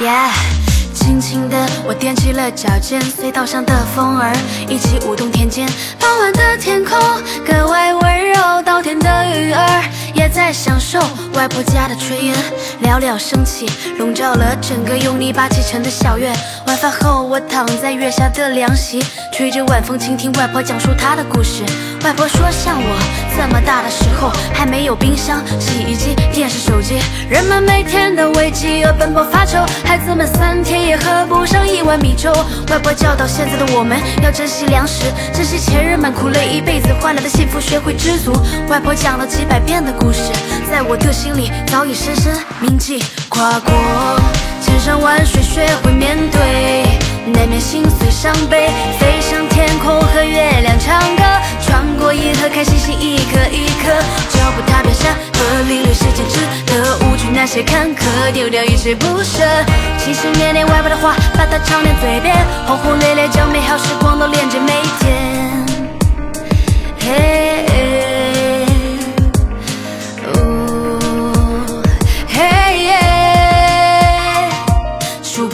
Yeah，轻轻的我踮起了脚尖，隧道上的风儿一起舞动田间。傍晚的天空格外温柔，稻田的鱼儿也在享受外婆家的炊烟，袅袅升起，笼罩了整个用泥巴砌成的小院。晚饭后，我躺在月下的凉席，吹着晚风，倾听外婆讲述她的故事。外婆说，像我这么大的时候，还没有冰箱、洗衣机、电视、手机，人们每天都为饥饿奔波发愁，孩子们三天也喝不碗米粥。外婆教导现在的我们要珍惜粮食，珍惜前人们苦累一辈子换来的幸福，学会知足。外婆讲了几百遍的故事，在我的心里早已深深铭记。跨过千山万水，学会面对，难免心碎伤悲，飞上天空和月亮唱歌。穿过银河，看星星一颗一颗，脚步踏遍山河，领略世间值得，那些坎坷，丢掉一切不舍。心心念念外婆的话，把它常念嘴边，轰轰烈烈将美好时光都连接每一天。嘿，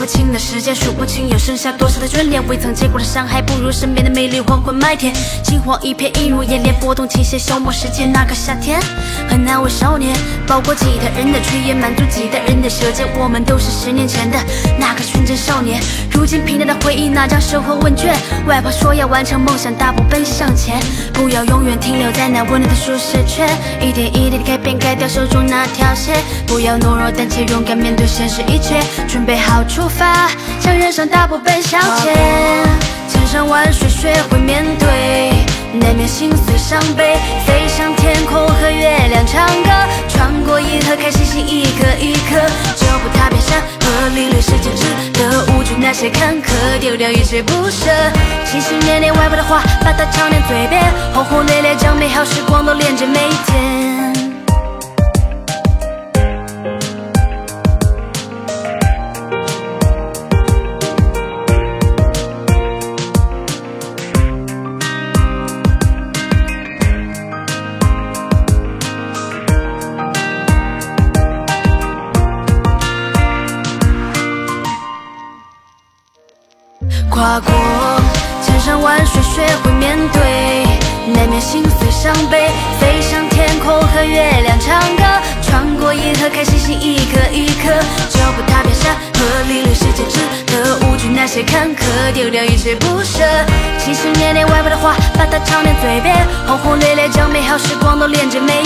清的时间，数不清又剩下多少的眷恋，未曾见过的伤害，不如身边的美丽黄昏麦田。惊慌一片映入眼帘，拨动琴弦，消磨时间。那个夏天，很难为少年，包裹几代人的炊烟，满足几代人的舌尖。我们都是十年前的那个纯真少年，如今平淡的回忆，那张生活问卷。外婆说要完成梦想，大步奔向前，不要永远停留在那温暖的舒适圈，一点一点的改变，改掉手中那条线。不要懦弱，但且勇敢面对现实一切，准备好出发，向人生大步奔向前。千山万水，学会面对，难免心碎伤悲，飞向天空和月亮唱歌，穿过银河看星星一颗一颗，脚步踏遍山河，领略世间值得，无惧那些坎坷，丢掉一切不舍。心心念念外婆的话，把它常念嘴边，轰轰烈烈将美好时光都连接每一天。跨过千山万水学会面对难免心碎伤悲飞上天空和月亮唱歌穿过银河看星星一颗一颗。脚步踏遍山河领略世界值得无惧那些坎坷丢掉一切不舍。情绪念念外婆的话把它唱在嘴边轰轰烈烈将美好时光都连接每